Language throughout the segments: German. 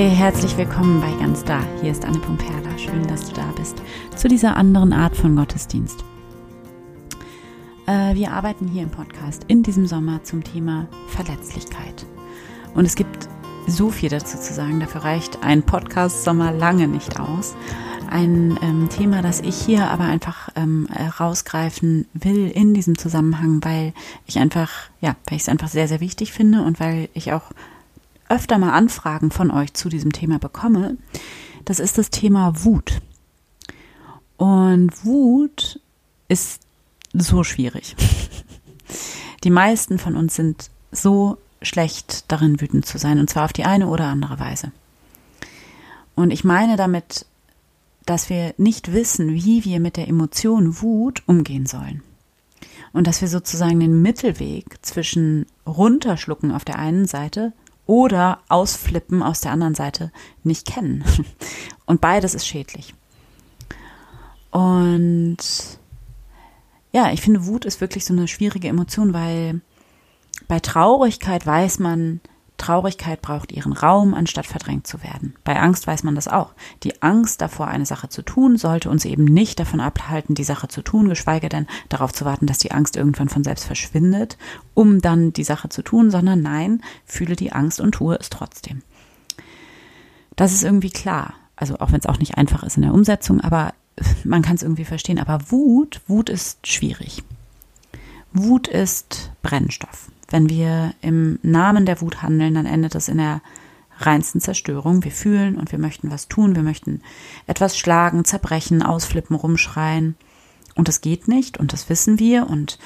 Hey, herzlich willkommen bei Ganz Da. Hier ist Anne Pumperla. Schön, dass du da bist zu dieser anderen Art von Gottesdienst. Äh, wir arbeiten hier im Podcast in diesem Sommer zum Thema Verletzlichkeit. Und es gibt so viel dazu zu sagen. Dafür reicht ein Podcast-Sommer lange nicht aus. Ein ähm, Thema, das ich hier aber einfach ähm, rausgreifen will in diesem Zusammenhang, weil ich einfach, ja, weil ich es einfach sehr, sehr wichtig finde und weil ich auch öfter mal Anfragen von euch zu diesem Thema bekomme, das ist das Thema Wut. Und Wut ist so schwierig. Die meisten von uns sind so schlecht darin, wütend zu sein, und zwar auf die eine oder andere Weise. Und ich meine damit, dass wir nicht wissen, wie wir mit der Emotion Wut umgehen sollen. Und dass wir sozusagen den Mittelweg zwischen runterschlucken auf der einen Seite oder ausflippen aus der anderen Seite nicht kennen. Und beides ist schädlich. Und ja, ich finde, Wut ist wirklich so eine schwierige Emotion, weil bei Traurigkeit weiß man, Traurigkeit braucht ihren Raum, anstatt verdrängt zu werden. Bei Angst weiß man das auch. Die Angst davor, eine Sache zu tun, sollte uns eben nicht davon abhalten, die Sache zu tun, geschweige denn darauf zu warten, dass die Angst irgendwann von selbst verschwindet, um dann die Sache zu tun, sondern nein, fühle die Angst und tue es trotzdem. Das ist irgendwie klar. Also auch wenn es auch nicht einfach ist in der Umsetzung, aber man kann es irgendwie verstehen. Aber Wut, Wut ist schwierig. Wut ist Brennstoff. Wenn wir im Namen der Wut handeln, dann endet das in der reinsten Zerstörung. Wir fühlen und wir möchten was tun, wir möchten etwas schlagen, zerbrechen, ausflippen, rumschreien. Und das geht nicht und das wissen wir und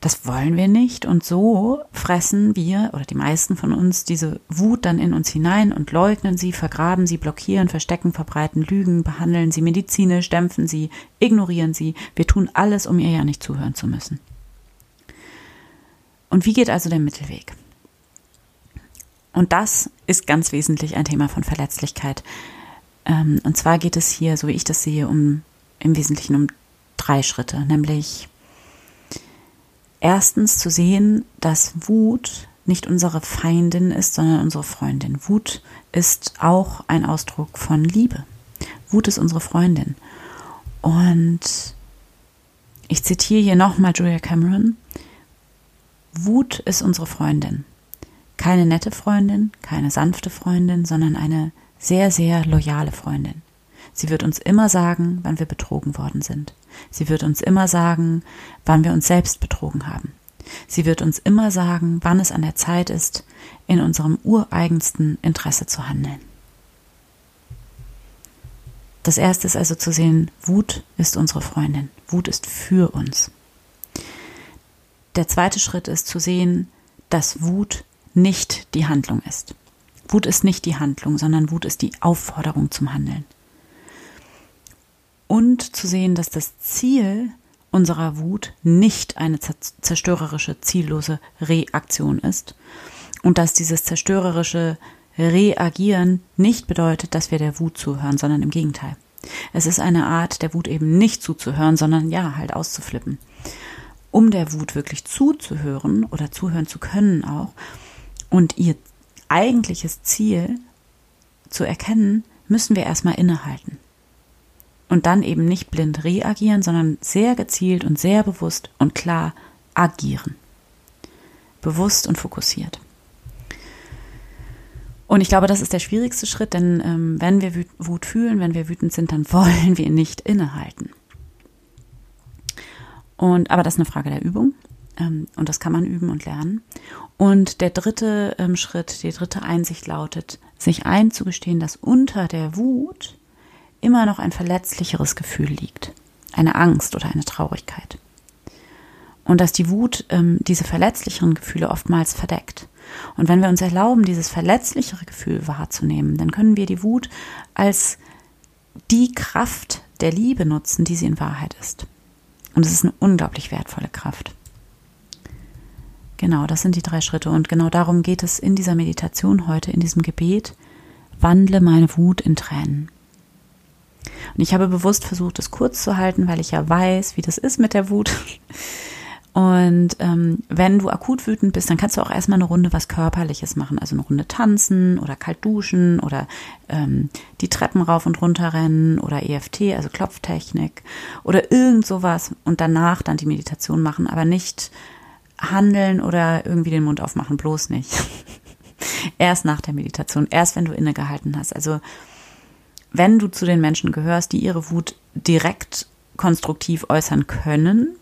das wollen wir nicht. Und so fressen wir oder die meisten von uns diese Wut dann in uns hinein und leugnen sie, vergraben sie, blockieren, verstecken, verbreiten, lügen, behandeln sie medizinisch, dämpfen sie, ignorieren sie. Wir tun alles, um ihr ja nicht zuhören zu müssen. Und wie geht also der Mittelweg? Und das ist ganz wesentlich ein Thema von Verletzlichkeit. Ähm, und zwar geht es hier, so wie ich das sehe, um im Wesentlichen um drei Schritte, nämlich erstens zu sehen, dass Wut nicht unsere Feindin ist, sondern unsere Freundin. Wut ist auch ein Ausdruck von Liebe. Wut ist unsere Freundin. Und ich zitiere hier nochmal Julia Cameron. Wut ist unsere Freundin. Keine nette Freundin, keine sanfte Freundin, sondern eine sehr, sehr loyale Freundin. Sie wird uns immer sagen, wann wir betrogen worden sind. Sie wird uns immer sagen, wann wir uns selbst betrogen haben. Sie wird uns immer sagen, wann es an der Zeit ist, in unserem ureigensten Interesse zu handeln. Das erste ist also zu sehen, Wut ist unsere Freundin. Wut ist für uns. Der zweite Schritt ist zu sehen, dass Wut nicht die Handlung ist. Wut ist nicht die Handlung, sondern Wut ist die Aufforderung zum Handeln. Und zu sehen, dass das Ziel unserer Wut nicht eine zerstörerische, ziellose Reaktion ist und dass dieses zerstörerische Reagieren nicht bedeutet, dass wir der Wut zuhören, sondern im Gegenteil. Es ist eine Art, der Wut eben nicht zuzuhören, sondern ja, halt auszuflippen um der Wut wirklich zuzuhören oder zuhören zu können auch und ihr eigentliches Ziel zu erkennen, müssen wir erstmal innehalten. Und dann eben nicht blind reagieren, sondern sehr gezielt und sehr bewusst und klar agieren. Bewusst und fokussiert. Und ich glaube, das ist der schwierigste Schritt, denn ähm, wenn wir Wut fühlen, wenn wir wütend sind, dann wollen wir nicht innehalten. Und, aber das ist eine Frage der Übung. Ähm, und das kann man üben und lernen. Und der dritte ähm, Schritt, die dritte Einsicht lautet, sich einzugestehen, dass unter der Wut immer noch ein verletzlicheres Gefühl liegt. Eine Angst oder eine Traurigkeit. Und dass die Wut ähm, diese verletzlicheren Gefühle oftmals verdeckt. Und wenn wir uns erlauben, dieses verletzlichere Gefühl wahrzunehmen, dann können wir die Wut als die Kraft der Liebe nutzen, die sie in Wahrheit ist. Und es ist eine unglaublich wertvolle Kraft. Genau, das sind die drei Schritte. Und genau darum geht es in dieser Meditation heute, in diesem Gebet. Wandle meine Wut in Tränen. Und ich habe bewusst versucht, es kurz zu halten, weil ich ja weiß, wie das ist mit der Wut. Und ähm, wenn du akut wütend bist, dann kannst du auch erstmal eine Runde was Körperliches machen. Also eine Runde tanzen oder kalt duschen oder ähm, die Treppen rauf und runter rennen oder EFT, also Klopftechnik oder irgend sowas und danach dann die Meditation machen, aber nicht handeln oder irgendwie den Mund aufmachen, bloß nicht. erst nach der Meditation, erst wenn du innegehalten hast. Also wenn du zu den Menschen gehörst, die ihre Wut direkt konstruktiv äußern können,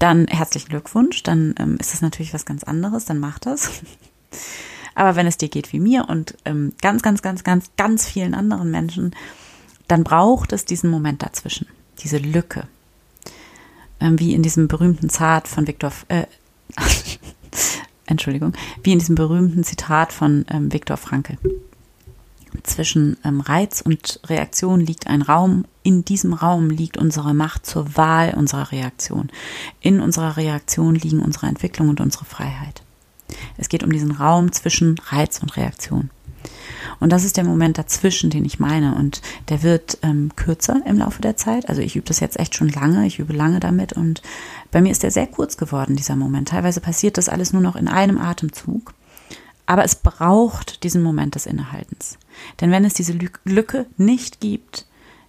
dann herzlichen Glückwunsch, dann ähm, ist es natürlich was ganz anderes, dann mach das. Aber wenn es dir geht wie mir und ähm, ganz, ganz, ganz, ganz, ganz vielen anderen Menschen, dann braucht es diesen Moment dazwischen, diese Lücke. Ähm, wie in diesem berühmten Zart von Viktor, äh, Entschuldigung, wie in diesem berühmten Zitat von ähm, Viktor Frankl. Zwischen ähm, Reiz und Reaktion liegt ein Raum. In diesem Raum liegt unsere Macht zur Wahl unserer Reaktion. In unserer Reaktion liegen unsere Entwicklung und unsere Freiheit. Es geht um diesen Raum zwischen Reiz und Reaktion. Und das ist der Moment dazwischen, den ich meine. Und der wird ähm, kürzer im Laufe der Zeit. Also ich übe das jetzt echt schon lange. Ich übe lange damit. Und bei mir ist der sehr kurz geworden, dieser Moment. Teilweise passiert das alles nur noch in einem Atemzug. Aber es braucht diesen Moment des Innehaltens. Denn wenn es diese Lücke nicht gibt,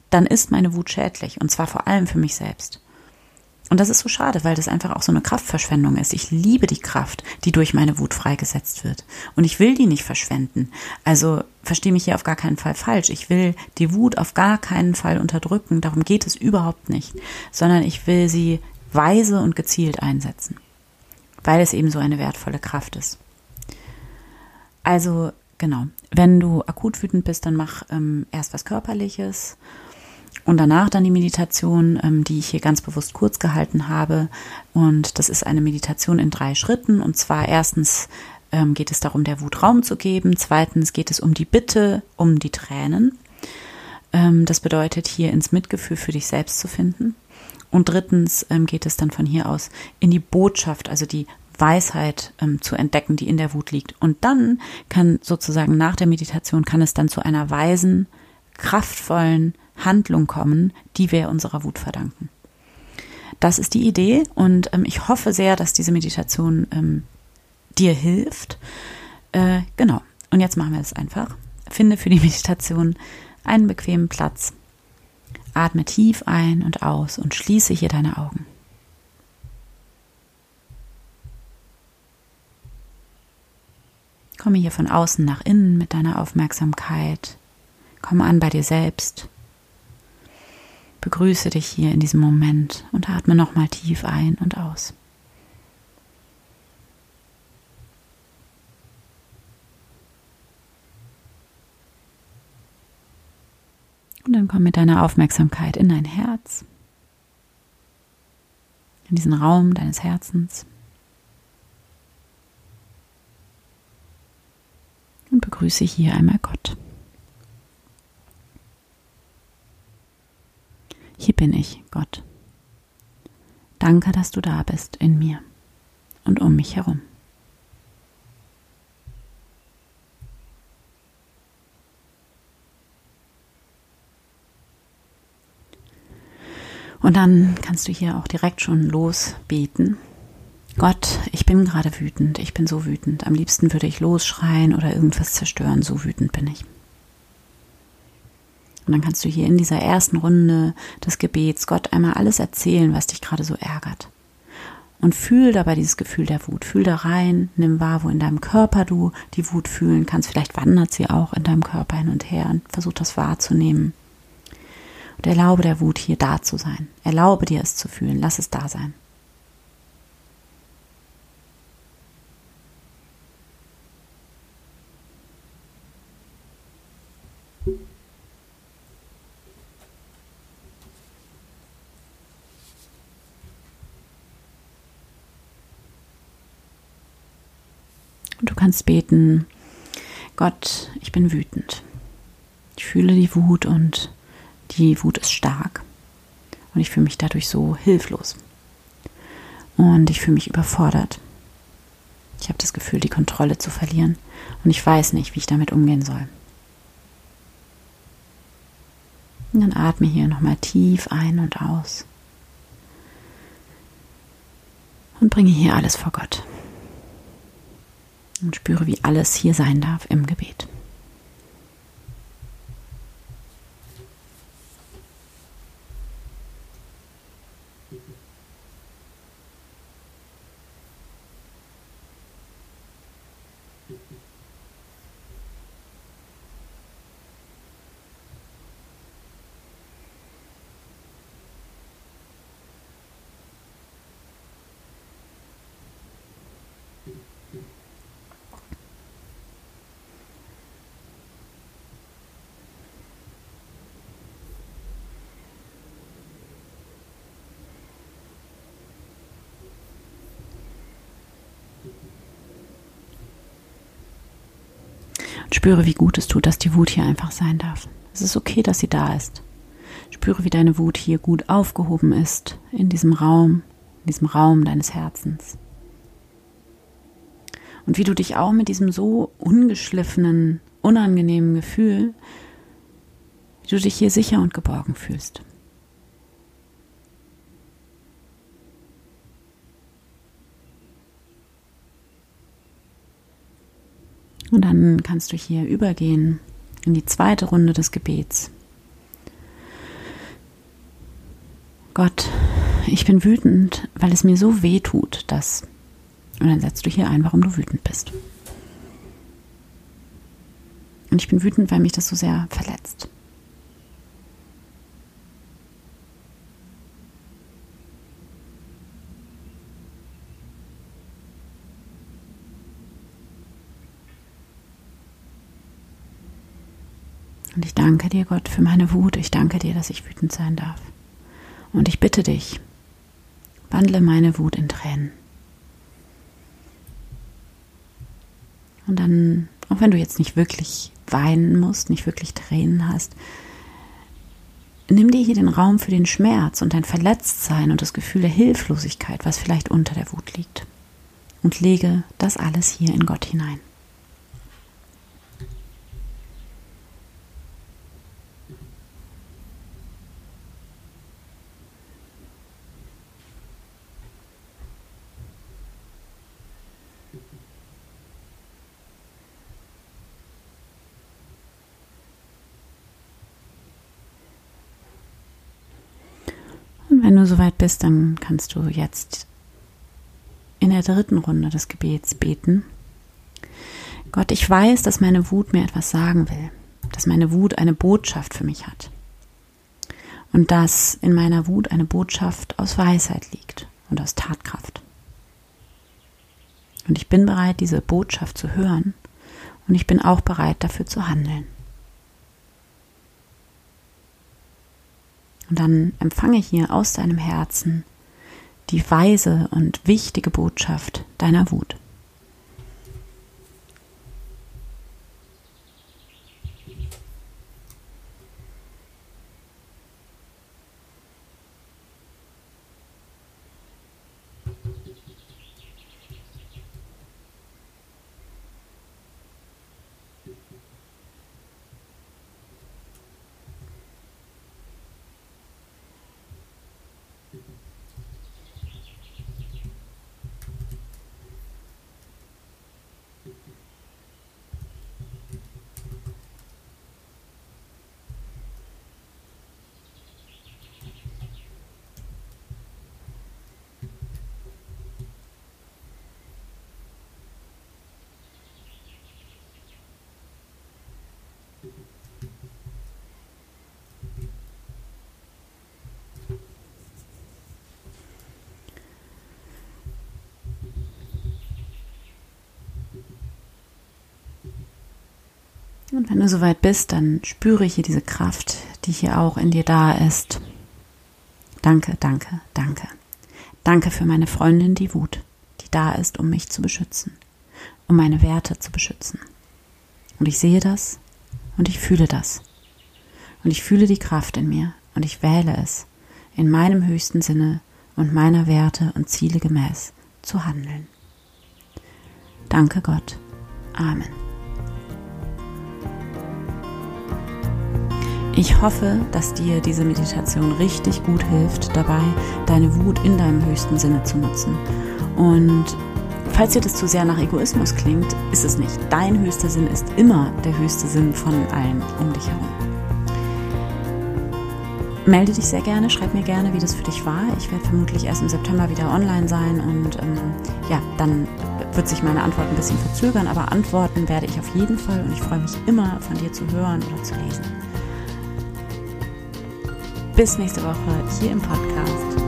dann ist meine Wut schädlich. Und zwar vor allem für mich selbst. Und das ist so schade, weil das einfach auch so eine Kraftverschwendung ist. Ich liebe die Kraft, die durch meine Wut freigesetzt wird. Und ich will die nicht verschwenden. Also verstehe mich hier auf gar keinen Fall falsch. Ich will die Wut auf gar keinen Fall unterdrücken. Darum geht es überhaupt nicht. Sondern ich will sie weise und gezielt einsetzen. Weil es eben so eine wertvolle Kraft ist. Also genau, wenn du akut wütend bist, dann mach ähm, erst was Körperliches und danach dann die Meditation, ähm, die ich hier ganz bewusst kurz gehalten habe. Und das ist eine Meditation in drei Schritten. Und zwar erstens ähm, geht es darum, der Wut Raum zu geben. Zweitens geht es um die Bitte, um die Tränen. Ähm, das bedeutet, hier ins Mitgefühl für dich selbst zu finden. Und drittens ähm, geht es dann von hier aus in die Botschaft, also die Weisheit ähm, zu entdecken, die in der Wut liegt. Und dann kann sozusagen nach der Meditation kann es dann zu einer weisen, kraftvollen Handlung kommen, die wir unserer Wut verdanken. Das ist die Idee und ähm, ich hoffe sehr, dass diese Meditation ähm, dir hilft. Äh, genau. Und jetzt machen wir es einfach. Finde für die Meditation einen bequemen Platz. Atme tief ein und aus und schließe hier deine Augen. Komme hier von außen nach innen mit deiner Aufmerksamkeit. Komme an bei dir selbst. Begrüße dich hier in diesem Moment und atme nochmal tief ein und aus. Und dann komm mit deiner Aufmerksamkeit in dein Herz, in diesen Raum deines Herzens. Und begrüße hier einmal Gott. Hier bin ich, Gott. Danke, dass du da bist in mir und um mich herum. Und dann kannst du hier auch direkt schon losbeten Gott, ich bin gerade wütend, ich bin so wütend. Am liebsten würde ich losschreien oder irgendwas zerstören, so wütend bin ich. Und dann kannst du hier in dieser ersten Runde des Gebets Gott einmal alles erzählen, was dich gerade so ärgert. Und fühl dabei dieses Gefühl der Wut. Fühl da rein, nimm wahr, wo in deinem Körper du die Wut fühlen kannst. Vielleicht wandert sie auch in deinem Körper hin und her und versuch das wahrzunehmen. Und erlaube der Wut hier da zu sein. Erlaube dir es zu fühlen. Lass es da sein. Und du kannst beten, Gott, ich bin wütend. Ich fühle die Wut und die Wut ist stark. Und ich fühle mich dadurch so hilflos. Und ich fühle mich überfordert. Ich habe das Gefühl, die Kontrolle zu verlieren. Und ich weiß nicht, wie ich damit umgehen soll. Und dann atme hier nochmal tief ein und aus. Und bringe hier alles vor Gott. Und spüre, wie alles hier sein darf im Gebet. Spüre, wie gut es tut, dass die Wut hier einfach sein darf. Es ist okay, dass sie da ist. Spüre, wie deine Wut hier gut aufgehoben ist, in diesem Raum, in diesem Raum deines Herzens. Und wie du dich auch mit diesem so ungeschliffenen, unangenehmen Gefühl, wie du dich hier sicher und geborgen fühlst. Dann kannst du hier übergehen in die zweite Runde des Gebets. Gott, ich bin wütend, weil es mir so weh tut, dass. Und dann setzt du hier ein, warum du wütend bist. Und ich bin wütend, weil mich das so sehr verletzt. Und ich danke dir, Gott, für meine Wut. Ich danke dir, dass ich wütend sein darf. Und ich bitte dich, wandle meine Wut in Tränen. Und dann, auch wenn du jetzt nicht wirklich weinen musst, nicht wirklich Tränen hast, nimm dir hier den Raum für den Schmerz und dein Verletztsein und das Gefühl der Hilflosigkeit, was vielleicht unter der Wut liegt. Und lege das alles hier in Gott hinein. Wenn du soweit bist, dann kannst du jetzt in der dritten Runde des Gebets beten. Gott, ich weiß, dass meine Wut mir etwas sagen will, dass meine Wut eine Botschaft für mich hat. Und dass in meiner Wut eine Botschaft aus Weisheit liegt und aus Tatkraft. Und ich bin bereit, diese Botschaft zu hören und ich bin auch bereit, dafür zu handeln. Und dann empfange hier aus deinem Herzen die weise und wichtige Botschaft deiner Wut. Und wenn du soweit bist, dann spüre hier diese Kraft, die hier auch in dir da ist. Danke, danke, danke. Danke für meine Freundin, die Wut, die da ist, um mich zu beschützen, um meine Werte zu beschützen. Und ich sehe das und ich fühle das. Und ich fühle die Kraft in mir und ich wähle es, in meinem höchsten Sinne und meiner Werte und Ziele gemäß zu handeln. Danke Gott. Amen. Ich hoffe, dass dir diese Meditation richtig gut hilft, dabei deine Wut in deinem höchsten Sinne zu nutzen Und falls dir das zu sehr nach Egoismus klingt, ist es nicht. Dein höchster Sinn ist immer der höchste Sinn von allen um dich herum. Melde dich sehr gerne, schreib mir gerne, wie das für dich war. Ich werde vermutlich erst im September wieder online sein und ähm, ja, dann wird sich meine Antwort ein bisschen verzögern, aber antworten werde ich auf jeden Fall und ich freue mich immer von dir zu hören oder zu lesen. Bis nächste Woche hier im Podcast.